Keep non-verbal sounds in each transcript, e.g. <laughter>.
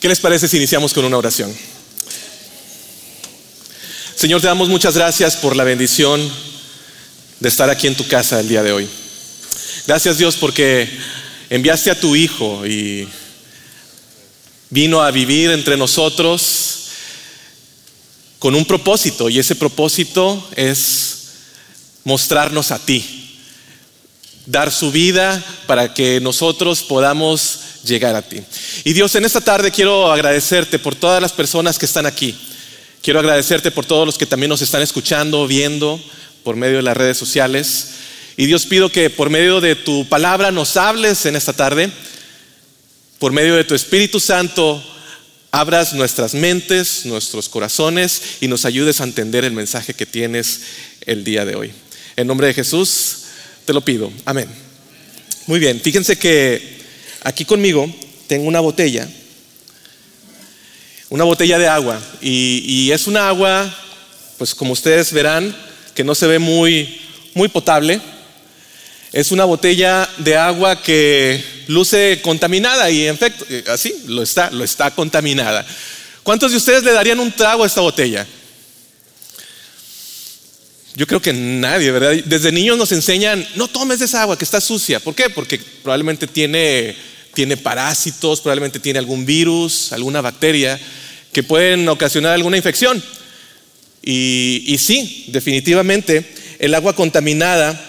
¿Qué les parece si iniciamos con una oración? Señor, te damos muchas gracias por la bendición de estar aquí en tu casa el día de hoy. Gracias Dios porque enviaste a tu Hijo y vino a vivir entre nosotros con un propósito y ese propósito es mostrarnos a ti, dar su vida para que nosotros podamos llegar a ti. Y Dios, en esta tarde quiero agradecerte por todas las personas que están aquí. Quiero agradecerte por todos los que también nos están escuchando, viendo por medio de las redes sociales. Y Dios pido que por medio de tu palabra nos hables en esta tarde, por medio de tu Espíritu Santo abras nuestras mentes, nuestros corazones y nos ayudes a entender el mensaje que tienes el día de hoy. En nombre de Jesús te lo pido. Amén. Muy bien, fíjense que aquí conmigo tengo una botella, una botella de agua y, es una agua, pues como ustedes verán, que no se ve muy, muy potable. Es una botella de agua que luce contaminada y en efecto, eh, así lo está, lo está contaminada. ¿Cuántos de ustedes le darían un trago a esta botella? Yo creo que nadie, ¿verdad? Desde niños nos enseñan, no tomes esa agua que está sucia. ¿Por qué? Porque probablemente tiene, tiene parásitos, probablemente tiene algún virus, alguna bacteria que pueden ocasionar alguna infección. Y, sí, definitivamente, el agua contaminada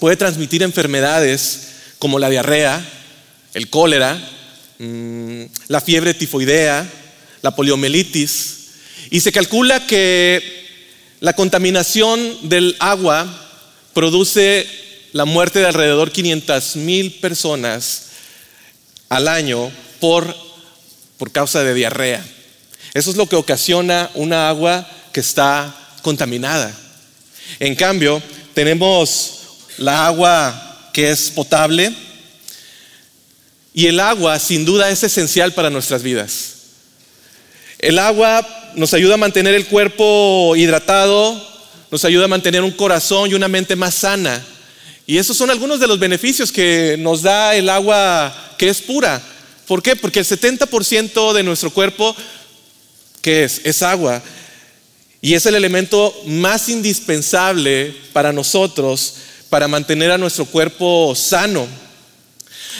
puede transmitir enfermedades como la diarrea, el cólera, mm, la fiebre tifoidea, la poliomielitis. Y se calcula que la contaminación del agua produce la muerte de alrededor 500 mil personas al año por, por causa de diarrea. Eso es lo que ocasiona una agua que está contaminada. En cambio, tenemos la agua que es potable. Y el agua sin duda es esencial para nuestras vidas. El agua nos ayuda a mantener el cuerpo hidratado, nos ayuda a mantener un corazón y una mente más sana. Y esos son algunos de los beneficios que nos da el agua que es pura. ¿Por qué? Porque el 70% de nuestro cuerpo, ¿qué es? Es agua. Y es el elemento más indispensable para nosotros para mantener a nuestro cuerpo sano.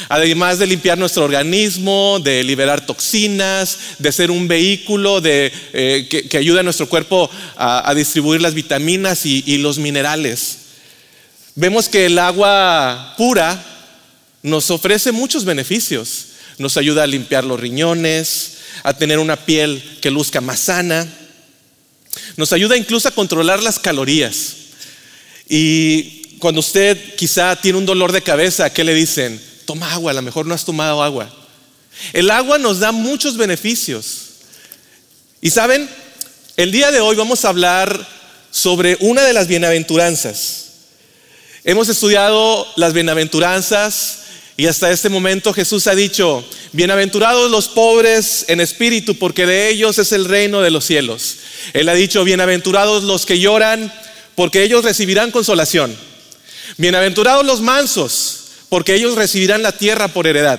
Además de limpiar nuestro organismo, de liberar toxinas, de ser un vehículo de, eh, que, ayuda a nuestro cuerpo a, distribuir las vitaminas y, y los minerales. Vemos que el agua pura nos ofrece muchos beneficios. Nos ayuda a limpiar los riñones, a tener una piel que luzca más sana. Nos ayuda incluso a controlar las calorías. Y cuando usted quizá tiene un dolor de cabeza, ¿qué le dicen? Toma agua, a lo mejor no has tomado agua. El agua nos da muchos beneficios. Y saben, el día de hoy vamos a hablar sobre una de las bienaventuranzas. Hemos estudiado las bienaventuranzas y hasta este momento Jesús ha dicho, bienaventurados los pobres en espíritu, porque de ellos es el reino de los cielos. Él ha dicho, bienaventurados los que lloran, porque ellos recibirán consolación. Bienaventurados los mansos, porque ellos recibirán la tierra por heredad.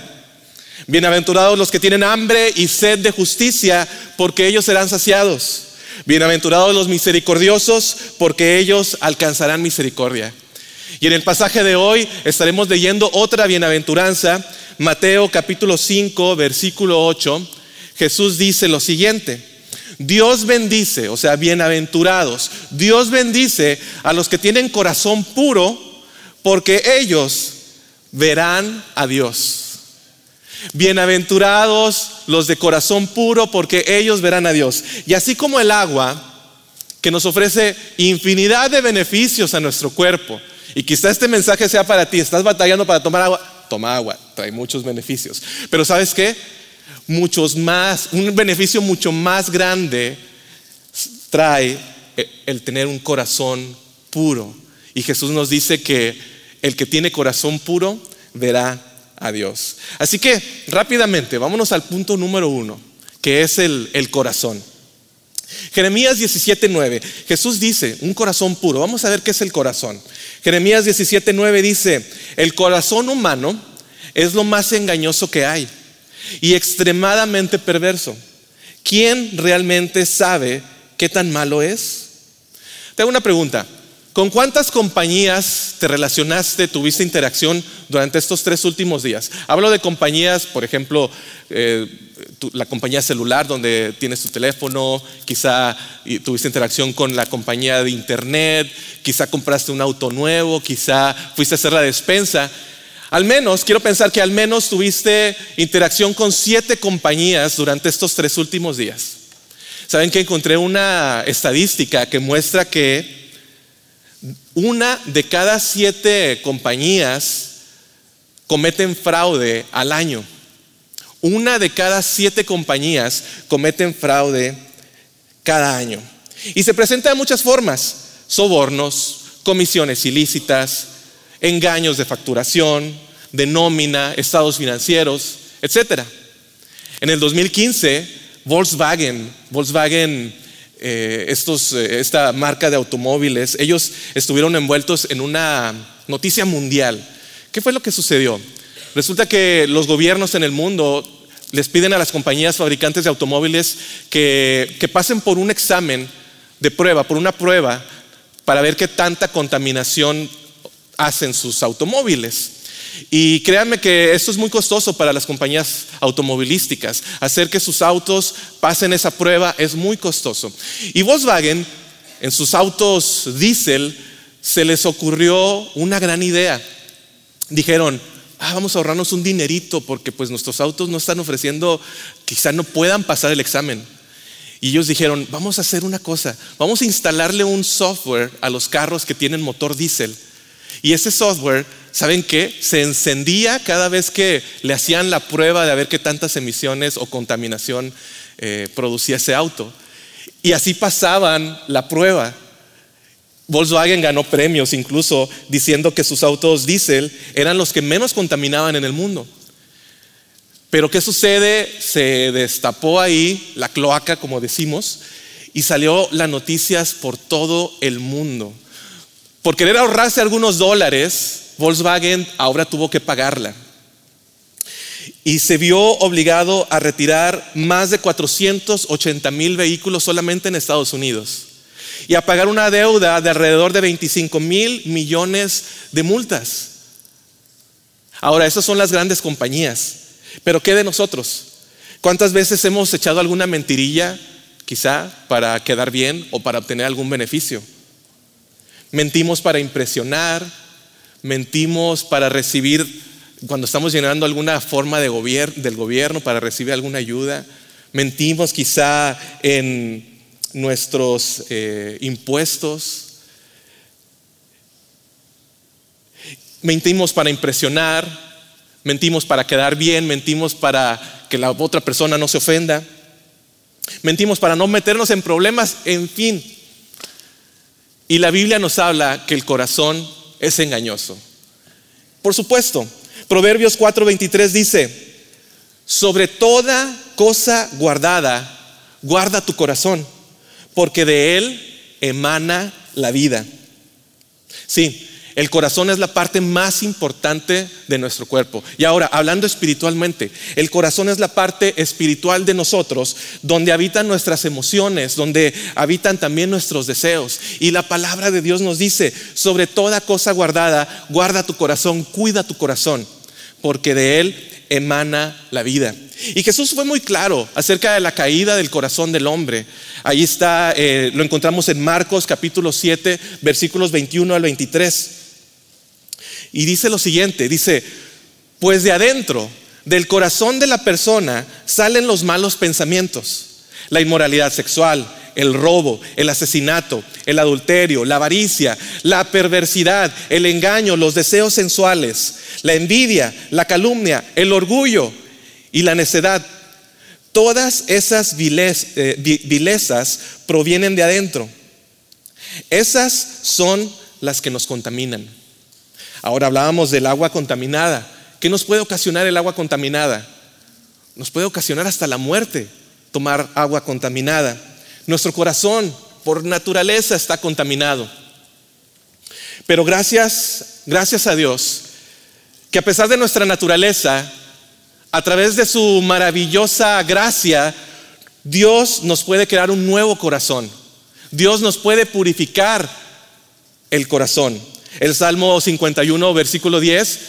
Bienaventurados los que tienen hambre y sed de justicia, porque ellos serán saciados. Bienaventurados los misericordiosos, porque ellos alcanzarán misericordia. Y en el pasaje de hoy estaremos leyendo otra bienaventuranza, Mateo capítulo 5, versículo 8. Jesús dice lo siguiente. Dios bendice, o sea, bienaventurados. Dios bendice a los que tienen corazón puro porque ellos verán a Dios. Bienaventurados los de corazón puro, porque ellos verán a Dios. Y así como el agua, que nos ofrece infinidad de beneficios a nuestro cuerpo, y quizá este mensaje sea para ti, estás batallando para tomar agua, toma agua, trae muchos beneficios. Pero ¿sabes qué? Muchos más, un beneficio mucho más grande trae el tener un corazón puro. Y Jesús nos dice que el que tiene corazón puro verá a Dios. Así que rápidamente, vámonos al punto número uno, que es el, el corazón. Jeremías 17:9, Jesús dice, un corazón puro. Vamos a ver qué es el corazón. Jeremías 17:9 dice, el corazón humano es lo más engañoso que hay. y extremadamente perverso. ¿Quién realmente sabe qué tan malo es? Te hago una pregunta. ¿Con cuántas compañías te relacionaste, tuviste interacción durante estos tres últimos días? Hablo de compañías, por ejemplo, eh, la compañía celular donde tienes tu teléfono, quizá tuviste interacción con la compañía de internet, quizá compraste un auto nuevo, quizá fuiste a hacer la despensa. Al menos, quiero pensar que al menos tuviste interacción con siete compañías durante estos tres últimos días. Saben que encontré una estadística que muestra que una de cada siete compañías cometen fraude al año. Una de cada siete compañías cometen fraude cada año. Y se presenta de muchas formas. Sobornos, comisiones ilícitas, engaños de facturación, de nómina, estados financieros, etc. En el 2015, Volkswagen, Volkswagen eh, estos, eh, esta marca de automóviles, ellos estuvieron envueltos en una noticia mundial. ¿Qué fue lo que sucedió? Resulta que los gobiernos en el mundo les piden a las compañías fabricantes de automóviles que, que pasen por un examen de prueba, por una prueba, para ver qué tanta contaminación hacen sus automóviles. Y créanme que esto es muy costoso para las compañías automovilísticas. Hacer que sus autos pasen esa prueba es muy costoso. Y Volkswagen, en sus autos diésel, se les ocurrió una gran idea. Dijeron, ah, vamos a ahorrarnos un dinerito porque pues nuestros autos no están ofreciendo, quizá no puedan pasar el examen. Y ellos dijeron, vamos a hacer una cosa, vamos a instalarle un software a los carros que tienen motor diésel. Y ese software ¿saben qué? Se encendía cada vez que le hacían la prueba de ver qué tantas emisiones o contaminación eh, producía ese auto. Y así pasaban la prueba. Volkswagen ganó premios incluso diciendo que sus autos diésel eran los que menos contaminaban en el mundo. Pero ¿qué sucede? Se destapó ahí la cloaca, como decimos, y salió las noticias por todo el mundo. Por querer ahorrarse algunos dólares, Volkswagen ahora tuvo que pagarla. Y se vio obligado a retirar más de 480 mil vehículos solamente en Estados Unidos. Y a pagar una deuda de alrededor de 25 mil millones de multas. Ahora, esas son las grandes compañías. Pero ¿qué de nosotros? ¿Cuántas veces hemos echado alguna mentirilla, quizá, para quedar bien o para obtener algún beneficio? Mentimos para impresionar, mentimos para recibir, cuando estamos llenando alguna forma de del gobierno, para recibir alguna ayuda, mentimos quizá en nuestros eh, impuestos, mentimos para impresionar, mentimos para quedar bien, mentimos para que la otra persona no se ofenda, mentimos para no meternos en problemas, en fin. Y la Biblia nos habla que el corazón es engañoso. Por supuesto, Proverbios 4:23 dice, sobre toda cosa guardada, guarda tu corazón, porque de él emana la vida. Sí, el corazón es la parte más importante de nuestro cuerpo. Y ahora, hablando espiritualmente, el corazón es la parte espiritual de nosotros, donde habitan nuestras emociones, donde habitan también nuestros deseos. Y la palabra de Dios nos dice, sobre toda cosa guardada, guarda tu corazón, cuida tu corazón, porque de él emana la vida. Y Jesús fue muy claro acerca de la caída del corazón del hombre. Ahí está, eh, lo encontramos en Marcos capítulo 7, versículos 21 al 23. Y dice lo siguiente, dice, pues de adentro, del corazón de la persona, salen los malos pensamientos, la inmoralidad sexual, el robo, el asesinato, el adulterio, la avaricia, la perversidad, el engaño, los deseos sensuales, la envidia, la calumnia, el orgullo y la necedad. Todas esas eh, vilezas provienen de adentro. Esas son las que nos contaminan. Ahora hablábamos del agua contaminada. ¿Qué nos puede ocasionar el agua contaminada? Nos puede ocasionar hasta la muerte tomar agua contaminada. Nuestro corazón por naturaleza está contaminado. Pero gracias, gracias a Dios, que a pesar de nuestra naturaleza, a través de su maravillosa gracia, Dios nos puede crear un nuevo corazón. Dios nos puede purificar el corazón. El Salmo 51, versículo 10,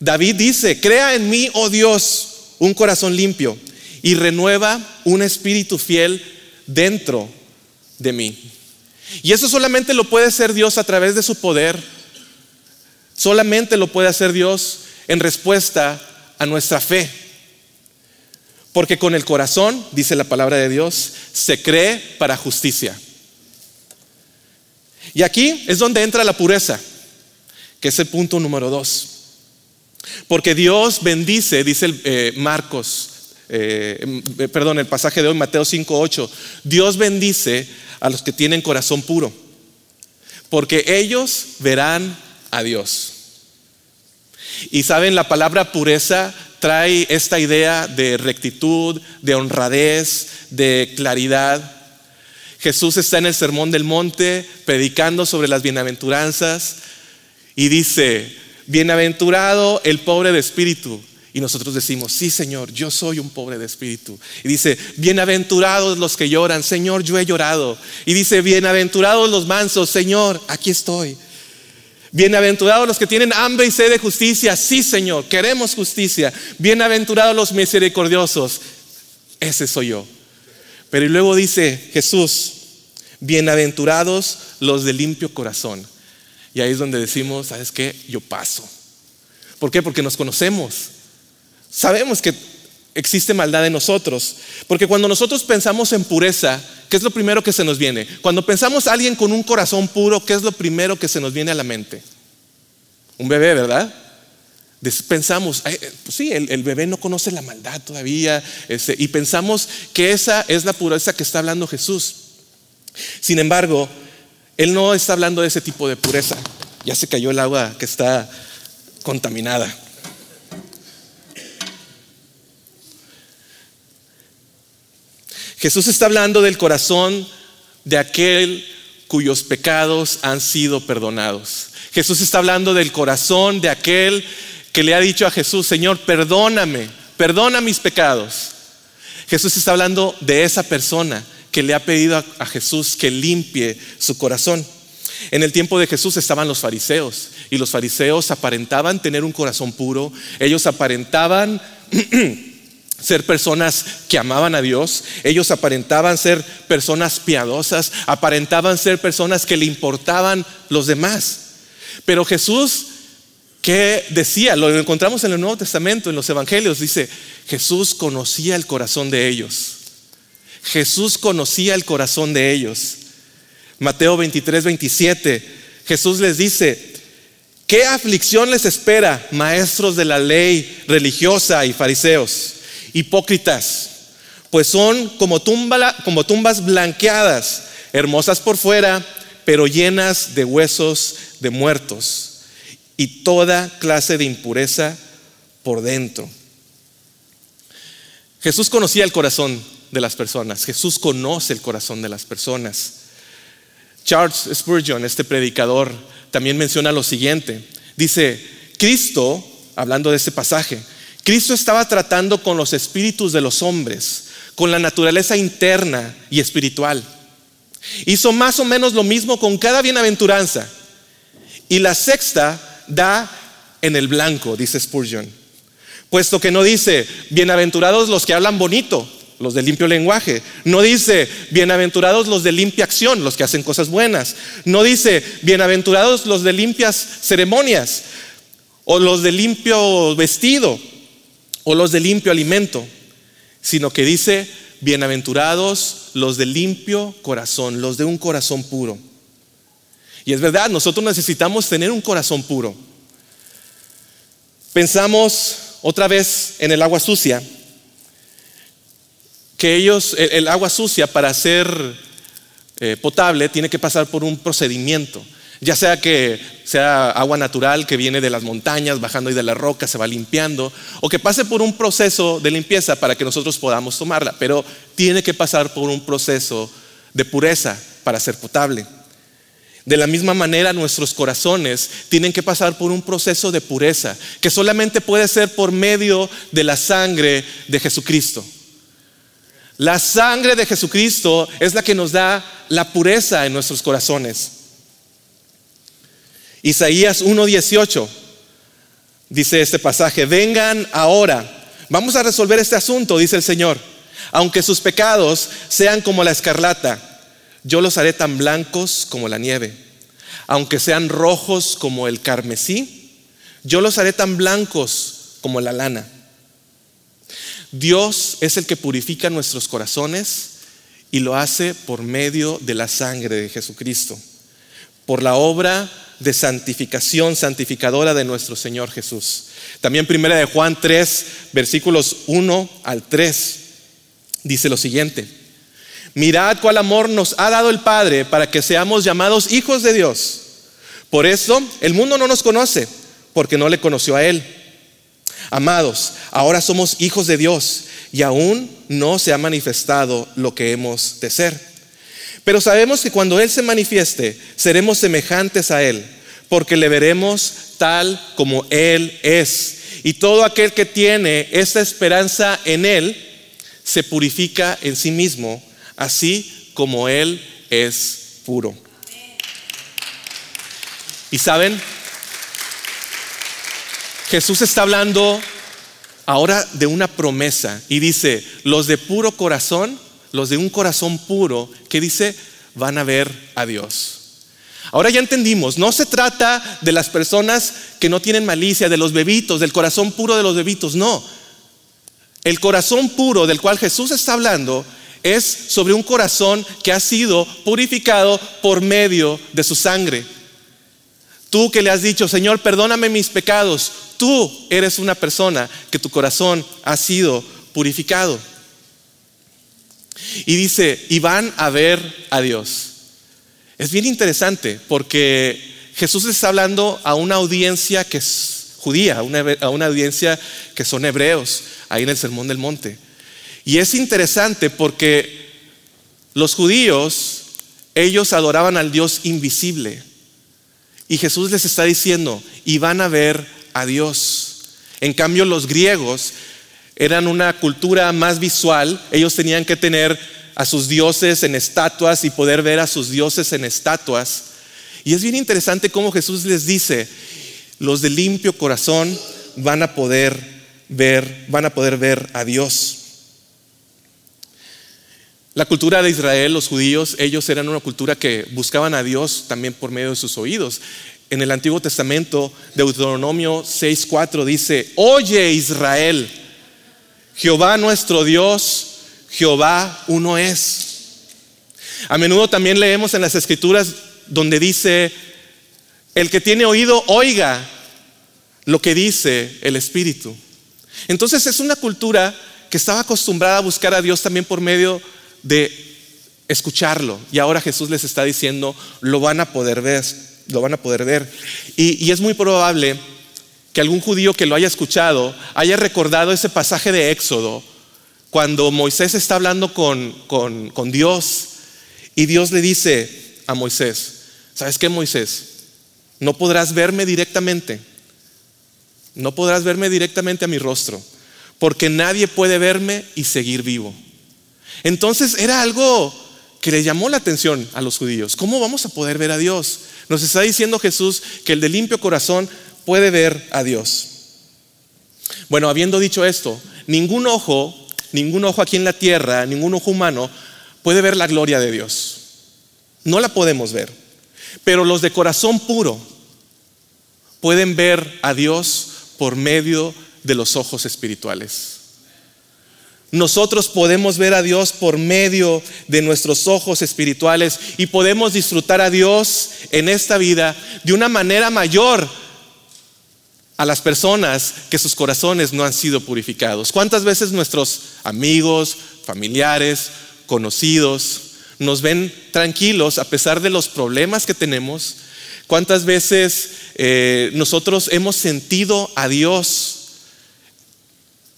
David dice, crea en mí, oh Dios, un corazón limpio y renueva un espíritu fiel dentro de mí. Y eso solamente lo puede hacer Dios a través de su poder. Solamente lo puede hacer Dios en respuesta a nuestra fe. Porque con el corazón, dice la palabra de Dios, se cree para justicia. Y aquí es donde entra la pureza, que es el punto número dos. Porque Dios bendice, dice eh, Marcos, eh, perdón, el pasaje de hoy, Mateo 5:8, Dios bendice a los que tienen corazón puro, porque ellos verán a Dios. Y saben, la palabra pureza trae esta idea de rectitud, de honradez, de claridad. Jesús está en el Sermón del Monte predicando sobre las bienaventuranzas y dice, bienaventurado el pobre de espíritu. Y nosotros decimos, sí Señor, yo soy un pobre de espíritu. Y dice, bienaventurados los que lloran, Señor, yo he llorado. Y dice, bienaventurados los mansos, Señor, aquí estoy. Bienaventurados los que tienen hambre y sed de justicia. Sí, Señor, queremos justicia. Bienaventurados los misericordiosos. Ese soy yo. Pero luego dice Jesús, bienaventurados los de limpio corazón. Y ahí es donde decimos, ¿sabes qué? Yo paso. ¿Por qué? Porque nos conocemos. Sabemos que existe maldad en nosotros. Porque cuando nosotros pensamos en pureza, ¿qué es lo primero que se nos viene? Cuando pensamos a alguien con un corazón puro, ¿qué es lo primero que se nos viene a la mente? Un bebé, ¿verdad? Pensamos, pues sí, el, bebé no conoce la maldad todavía, este, y pensamos que esa es la pureza que está hablando Jesús. Sin embargo, Él no está hablando de ese tipo de pureza. Ya se cayó el agua que está contaminada. Jesús está hablando del corazón de aquel cuyos pecados han sido perdonados. Jesús está hablando del corazón de aquel que le ha dicho a Jesús, Señor, perdóname, perdona mis pecados. Jesús está hablando de esa persona que le ha pedido a, Jesús que limpie su corazón. En el tiempo de Jesús estaban los fariseos y los fariseos aparentaban tener un corazón puro, ellos aparentaban <clears throat> ser personas que amaban a Dios, ellos aparentaban ser personas piadosas, aparentaban ser personas que le importaban los demás. Pero Jesús, ¿qué decía? Lo encontramos en el Nuevo Testamento, en los Evangelios, dice, Jesús conocía el corazón de ellos. Jesús conocía el corazón de ellos. Mateo 23, 27, Jesús les dice, ¿qué aflicción les espera, maestros de la ley religiosa y fariseos? hipócritas, pues son como, como tumbas blanqueadas, hermosas por fuera, pero llenas de huesos de muertos y toda clase de impureza por dentro. Jesús conocía el corazón de las personas, Jesús conoce el corazón de las personas. Charles Spurgeon, este predicador, también menciona lo siguiente. Dice, Cristo, hablando de este pasaje, Cristo estaba tratando con los espíritus de los hombres, con la naturaleza interna y espiritual. Hizo más o menos lo mismo con cada bienaventuranza. Y la sexta da en el blanco, dice Spurgeon. Puesto que no dice, bienaventurados los que hablan bonito, los de limpio lenguaje. No dice, bienaventurados los de limpia acción, los que hacen cosas buenas. No dice, bienaventurados los de limpias ceremonias o los de limpio vestido o los de limpio alimento, sino que dice, bienaventurados los de limpio corazón, los de un corazón puro. Y es verdad, nosotros necesitamos tener un corazón puro. Pensamos otra vez en el agua sucia, que ellos, el, agua sucia para ser eh, potable tiene que pasar por un procedimiento. Ya sea que sea agua natural que viene de las montañas, bajando y de la roca, se va limpiando, o que pase por un proceso de limpieza para que nosotros podamos tomarla, pero tiene que pasar por un proceso de pureza para ser potable. De la misma manera, nuestros corazones tienen que pasar por un proceso de pureza, que solamente puede ser por medio de la sangre de Jesucristo. La sangre de Jesucristo es la que nos da la pureza en nuestros corazones. Isaías 1:18 dice este pasaje, vengan ahora, vamos a resolver este asunto, dice el Señor, aunque sus pecados sean como la escarlata yo los haré tan blancos como la nieve. Aunque sean rojos como el carmesí, yo los haré tan blancos como la lana. Dios es el que purifica nuestros corazones y lo hace por medio de la sangre de Jesucristo, por la obra de santificación santificadora de nuestro Señor Jesús. También primera de Juan 3, versículos 1 al 3 dice lo siguiente: Mirad cuál amor nos ha dado el Padre para que seamos llamados hijos de Dios. Por eso el mundo no nos conoce, porque no le conoció a Él. Amados, ahora somos hijos de Dios y aún no se ha manifestado lo que hemos de ser. Pero sabemos que cuando Él se manifieste, seremos semejantes a Él, porque le veremos tal como Él es. Y todo aquel que tiene esta esperanza en Él, se purifica en sí mismo así como Él es puro. Y saben, Jesús está hablando ahora de una promesa y dice, los de puro corazón, los de un corazón puro, que dice, van a ver a Dios. Ahora ya entendimos, no se trata de las personas que no tienen malicia, de los bebitos, del corazón puro de los bebitos, no. El corazón puro del cual Jesús está hablando es sobre un corazón que ha sido purificado por medio de su sangre. Tú que le has dicho, Señor, perdóname mis pecados, tú eres una persona que tu corazón ha sido purificado. Y dice, y van a ver a Dios. Es bien interesante porque Jesús está hablando a una audiencia que es judía, a una, audiencia que son hebreos, ahí en el Sermón del Monte. Y es interesante porque los judíos, ellos adoraban al Dios invisible. Y Jesús les está diciendo, y van a ver a Dios. En cambio, los griegos eran una cultura más visual. Ellos tenían que tener a sus dioses en estatuas y poder ver a sus dioses en estatuas. Y es bien interesante cómo Jesús les dice, los de limpio corazón van a poder ver, van a poder ver a Dios. La cultura de Israel, los judíos, ellos eran una cultura que buscaban a Dios también por medio de sus oídos. En el Antiguo Testamento, Deuteronomio 6:4 dice, "Oye Israel, Jehová nuestro Dios, Jehová uno es." A menudo también leemos en las escrituras donde dice, "El que tiene oído, oiga lo que dice el Espíritu." Entonces es una cultura que estaba acostumbrada a buscar a Dios también por medio de escucharlo. Y ahora Jesús les está diciendo, lo van a poder ver, lo van a poder ver. Y, es muy probable que algún judío que lo haya escuchado haya recordado ese pasaje de Éxodo, cuando Moisés está hablando con, con, con Dios y Dios le dice a Moisés, ¿sabes qué Moisés? No podrás verme directamente, no podrás verme directamente a mi rostro, porque nadie puede verme y seguir vivo. Entonces era algo que le llamó la atención a los judíos. ¿Cómo vamos a poder ver a Dios? Nos está diciendo Jesús que el de limpio corazón puede ver a Dios. Bueno, habiendo dicho esto, ningún ojo, ningún ojo aquí en la tierra, ningún ojo humano puede ver la gloria de Dios. No la podemos ver. Pero los de corazón puro pueden ver a Dios por medio de los ojos espirituales. Nosotros podemos ver a Dios por medio de nuestros ojos espirituales y podemos disfrutar a Dios en esta vida de una manera mayor a las personas que sus corazones no han sido purificados. ¿Cuántas veces nuestros amigos, familiares, conocidos nos ven tranquilos a pesar de los problemas que tenemos? ¿Cuántas veces eh, nosotros hemos sentido a Dios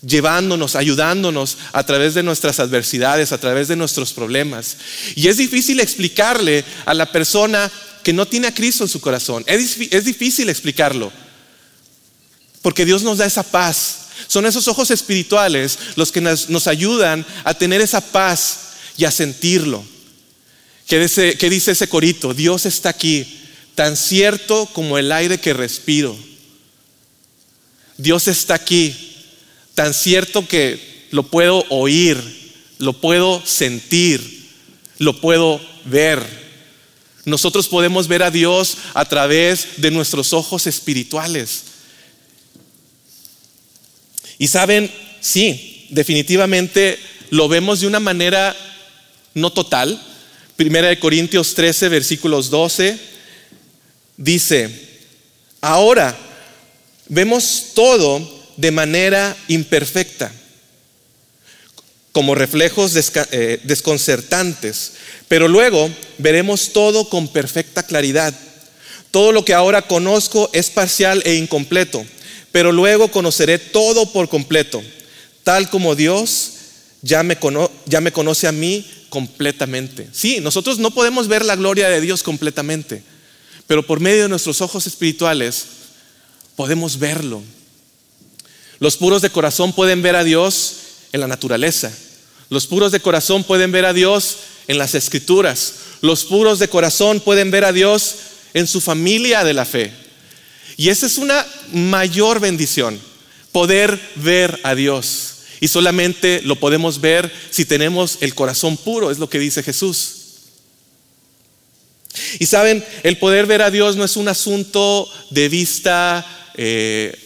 llevándonos, ayudándonos a través de nuestras adversidades, a través de nuestros problemas. Y es difícil explicarle a la persona que no tiene a Cristo en su corazón. Es, difícil explicarlo, porque Dios nos da esa paz. Son esos ojos espirituales los que nos, ayudan a tener esa paz y a sentirlo. ¿Qué dice, ¿Qué dice ese corito? Dios está aquí, tan cierto como el aire que respiro. Dios está aquí, tan cierto que lo puedo oír, lo puedo sentir, lo puedo ver. Nosotros podemos ver a Dios a través de nuestros ojos espirituales. Y saben, sí, definitivamente lo vemos de una manera no total. Primera de Corintios 13, versículos 12, dice, ahora vemos todo de manera imperfecta, como reflejos eh, desconcertantes, pero luego veremos todo con perfecta claridad. Todo lo que ahora conozco es parcial e incompleto, pero luego conoceré todo por completo, tal como Dios ya me, ya me conoce a mí completamente. Sí, nosotros no podemos ver la gloria de Dios completamente, pero por medio de nuestros ojos espirituales podemos verlo. Los puros de corazón pueden ver a Dios en la naturaleza. Los puros de corazón pueden ver a Dios en las escrituras. Los puros de corazón pueden ver a Dios en su familia de la fe. Y esa es una mayor bendición, poder ver a Dios. Y solamente lo podemos ver si tenemos el corazón puro, es lo que dice Jesús. Y saben, el poder ver a Dios no es un asunto de vista eh,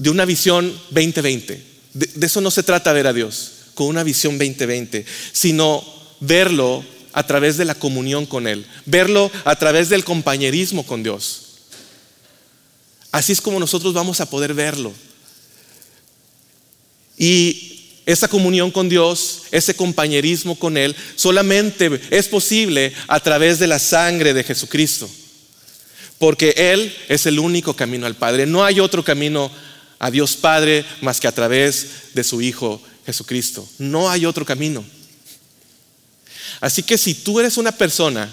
de una visión 2020. De, eso no se trata ver a Dios con una visión 2020, sino verlo a través de la comunión con Él, verlo a través del compañerismo con Dios. Así es como nosotros vamos a poder verlo. Y esa comunión con Dios, ese compañerismo con Él, solamente es posible a través de la sangre de Jesucristo. Porque Él es el único camino al Padre. No hay otro camino a Dios Padre más que a través de su Hijo Jesucristo. No hay otro camino. Así que si tú eres una persona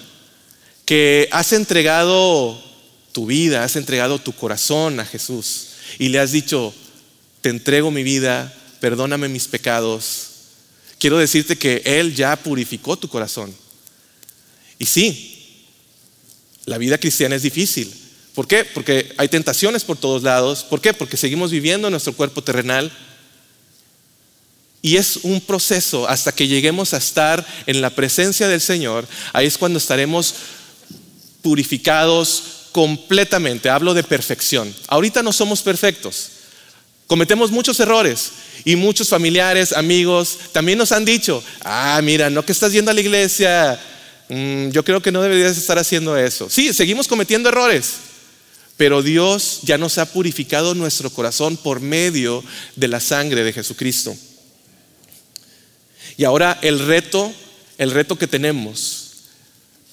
que has entregado tu vida, has entregado tu corazón a Jesús y le has dicho, te entrego mi vida, perdóname mis pecados, quiero decirte que Él ya purificó tu corazón. Y sí, la vida cristiana es difícil. ¿Por qué? Porque hay tentaciones por todos lados. ¿Por qué? Porque seguimos viviendo en nuestro cuerpo terrenal. Y es un proceso hasta que lleguemos a estar en la presencia del Señor. Ahí es cuando estaremos purificados completamente. Hablo de perfección. Ahorita no somos perfectos. Cometemos muchos errores y muchos familiares, amigos, también nos han dicho, ah, mira, no que estás yendo a la iglesia, Mm, yo creo que no deberías estar haciendo eso. Sí, seguimos cometiendo errores, pero Dios ya nos ha purificado nuestro corazón por medio de la sangre de Jesucristo. Y ahora el reto, el reto que tenemos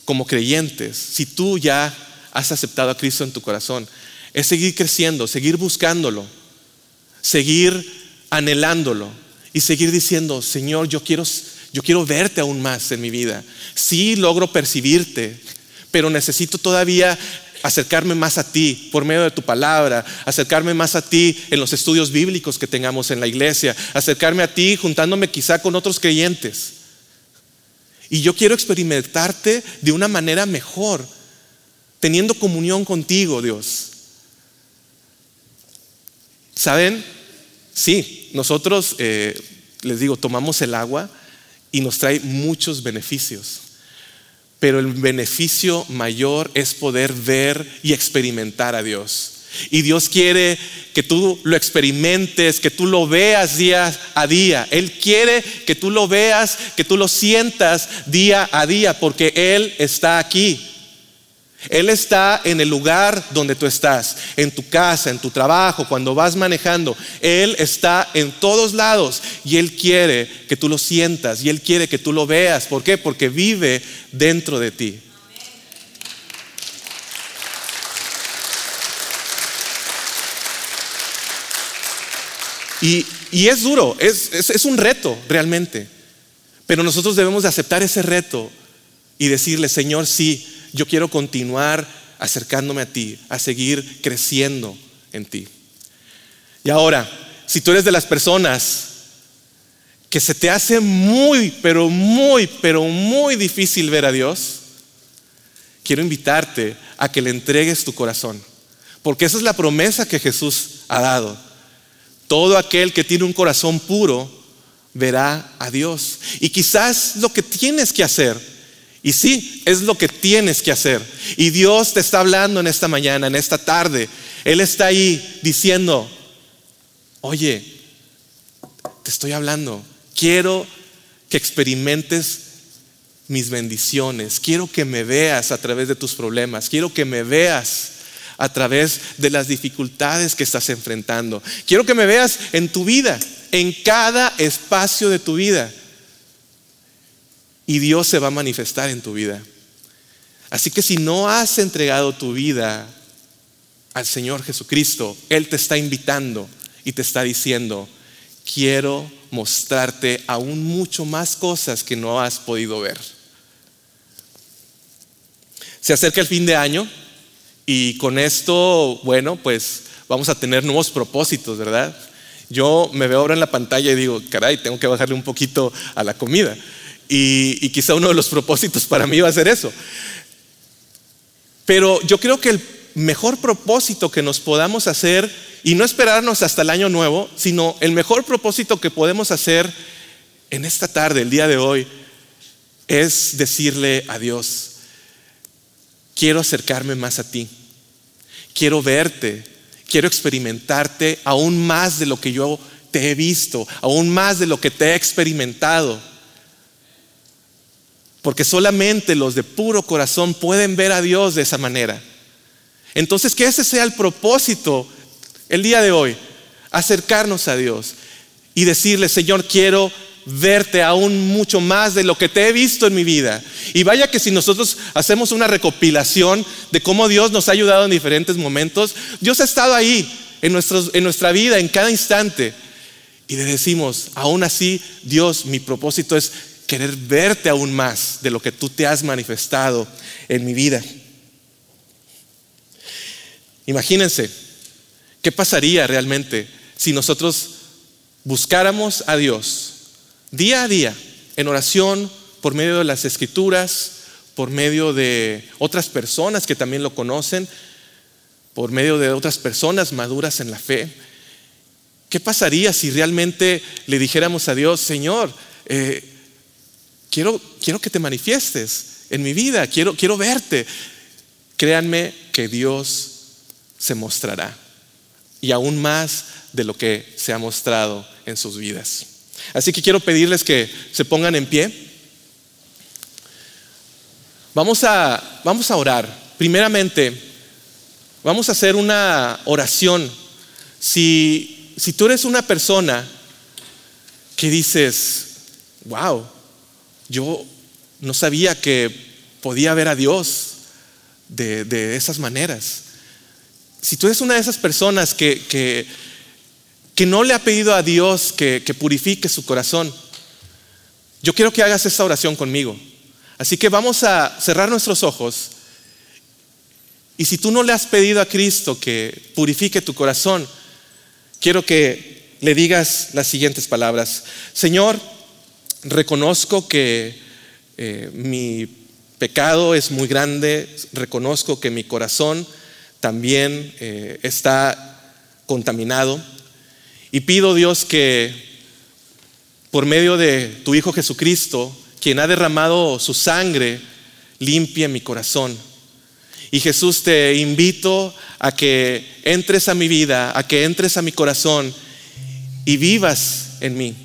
como creyentes, si tú ya has aceptado a Cristo en tu corazón, es seguir creciendo, seguir buscándolo, seguir anhelándolo y seguir diciendo, Señor, yo quiero yo quiero verte aún más en mi vida. Sí logro percibirte, pero necesito todavía acercarme más a ti por medio de tu palabra, acercarme más a ti en los estudios bíblicos que tengamos en la iglesia, acercarme a ti juntándome quizá con otros creyentes. Y yo quiero experimentarte de una manera mejor, teniendo comunión contigo, Dios. ¿Saben? Sí, nosotros, eh, les digo, tomamos el agua y nos trae muchos beneficios. Pero el beneficio mayor es poder ver y experimentar a Dios. Y Dios quiere que tú lo experimentes, que tú lo veas día a día. Él quiere que tú lo veas, que tú lo sientas día a día, porque Él está aquí. Él está en el lugar donde tú estás, en tu casa, en tu trabajo, cuando vas manejando. Él está en todos lados y Él quiere que tú lo sientas y Él quiere que tú lo veas. ¿Por qué? Porque vive dentro de ti. Y, es duro, es, es un reto realmente. Pero nosotros debemos de aceptar ese reto y decirle, Señor, sí, Yo quiero continuar acercándome a ti, a seguir creciendo en ti. Y ahora, si tú eres de las personas que se te hace muy, pero muy, pero muy difícil ver a Dios, quiero invitarte a que le entregues tu corazón. Porque esa es la promesa que Jesús ha dado. Todo aquel que tiene un corazón puro verá a Dios. Y quizás lo que tienes que hacer, y sí, es lo que tienes que hacer. Y Dios te está hablando en esta mañana, en esta tarde. Él está ahí diciendo, oye, te estoy hablando, quiero que experimentes mis bendiciones, quiero que me veas a través de tus problemas, quiero que me veas a través de las dificultades que estás enfrentando. Quiero que me veas en tu vida, en cada espacio de tu vida. Y Dios se va a manifestar en tu vida. Así que si no has entregado tu vida al Señor Jesucristo, Él te está invitando y te está diciendo, quiero mostrarte aún mucho más cosas que no has podido ver. Se acerca el fin de año y con esto, bueno, pues vamos a tener nuevos propósitos, ¿verdad? Yo me veo ahora en la pantalla y digo, caray, tengo que bajarle un poquito a la comida. Y, quizá uno de los propósitos para mí va a ser eso. Pero yo creo que el mejor propósito que nos podamos hacer, y no esperarnos hasta el año nuevo, sino el mejor propósito que podemos hacer en esta tarde, el día de hoy, es decirle a Dios, quiero acercarme más a ti, quiero verte, quiero experimentarte aún más de lo que yo te he visto, aún más de lo que te he experimentado. Porque solamente los de puro corazón pueden ver a Dios de esa manera. Entonces, que ese sea el propósito el día de hoy, acercarnos a Dios y decirle, Señor, quiero verte aún mucho más de lo que te he visto en mi vida. Y vaya que si nosotros hacemos una recopilación de cómo Dios nos ha ayudado en diferentes momentos, Dios ha estado ahí en, en nuestra vida, en cada instante. Y le decimos, aún así, Dios, mi propósito es querer verte aún más de lo que tú te has manifestado en mi vida. Imagínense, ¿qué pasaría realmente si nosotros buscáramos a Dios día a día en oración por medio de las escrituras, por medio de otras personas que también lo conocen, por medio de otras personas maduras en la fe? ¿Qué pasaría si realmente le dijéramos a Dios, Señor, eh, quiero, quiero que te manifiestes en mi vida, quiero, quiero verte? Créanme que Dios se mostrará. Y aún más de lo que se ha mostrado en sus vidas. Así que quiero pedirles que se pongan en pie. Vamos a, vamos a orar. Primeramente, vamos a hacer una oración. Si, si tú eres una persona que dices, wow, yo no sabía que podía ver a Dios de, de esas maneras. Si tú eres una de esas personas que, que, no le ha pedido a Dios que, que purifique su corazón, yo quiero que hagas esta oración conmigo. Así que vamos a cerrar nuestros ojos. Y si tú no le has pedido a Cristo que purifique tu corazón, quiero que le digas las siguientes palabras. Señor, reconozco que eh, mi pecado es muy grande, reconozco que mi corazón también eh, está contaminado. Y pido Dios que por medio de tu Hijo Jesucristo, quien ha derramado su sangre, limpie mi corazón. Y Jesús te invito a que entres a mi vida, a que entres a mi corazón y vivas en mí.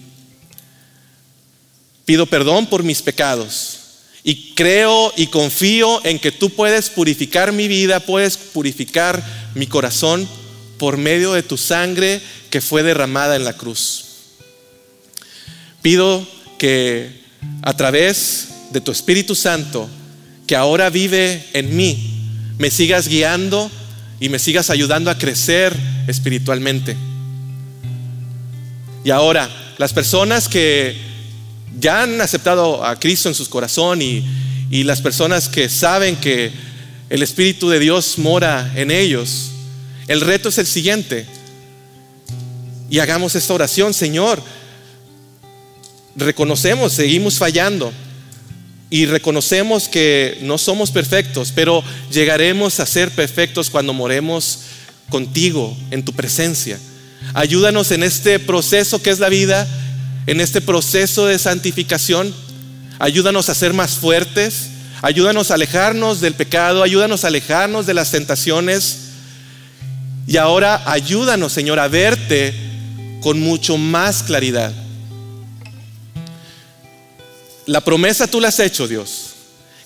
Pido perdón por mis pecados. Y creo y confío en que tú puedes purificar mi vida, puedes purificar mi corazón por medio de tu sangre que fue derramada en la cruz. Pido que a través de tu Espíritu Santo, que ahora vive en mí, me sigas guiando y me sigas ayudando a crecer espiritualmente. Y ahora, las personas que ya han aceptado a Cristo en su corazón y, y las personas que saben que el Espíritu de Dios mora en ellos, el reto es el siguiente. Y hagamos esta oración, Señor. Reconocemos, seguimos fallando y reconocemos que no somos perfectos, pero llegaremos a ser perfectos cuando moremos contigo, en tu presencia. Ayúdanos en este proceso que es la vida, en este proceso de santificación. Ayúdanos a ser más fuertes, ayúdanos a alejarnos del pecado, ayúdanos a alejarnos de las tentaciones. Y ahora ayúdanos, Señor, a verte con mucho más claridad. La promesa tú la has hecho, Dios,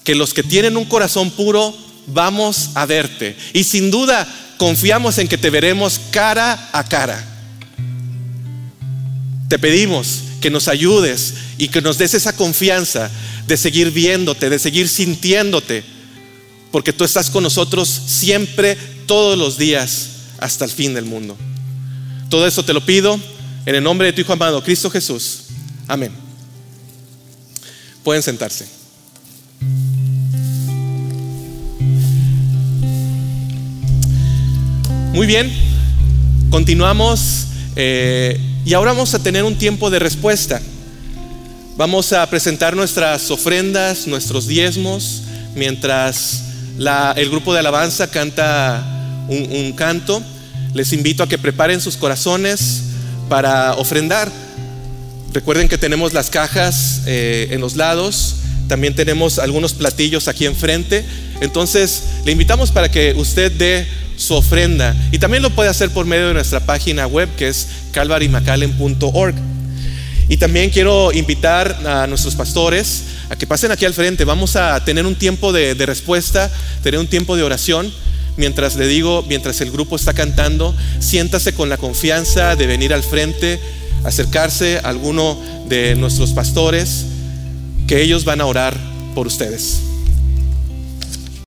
que los que tienen un corazón puro vamos a verte. Y sin duda confiamos en que te veremos cara a cara. Te pedimos que nos ayudes y que nos des esa confianza de seguir viéndote, de seguir sintiéndote, porque tú estás con nosotros siempre, todos los días, hasta el fin del mundo. Todo eso te lo pido en el nombre de tu Hijo amado, Cristo Jesús. Amén. Pueden sentarse. Muy bien, continuamos eh, y ahora vamos a tener un tiempo de respuesta. Vamos a presentar nuestras ofrendas, nuestros diezmos, mientras el grupo de alabanza canta un canto. Les invito a que preparen sus corazones para ofrendar. Recuerden que tenemos las cajas eh, en los lados, también tenemos algunos platillos aquí enfrente. Entonces, le invitamos para que usted dé su ofrenda y también lo puede hacer por medio de nuestra página web que es calvarymacallen.org. Y también quiero invitar a nuestros pastores a que pasen aquí al frente. Vamos a tener un tiempo de, de respuesta, tener un tiempo de oración. Mientras le digo, mientras el grupo está cantando, siéntase con la confianza de venir al frente acercarse a alguno de nuestros pastores, que ellos van a orar por ustedes.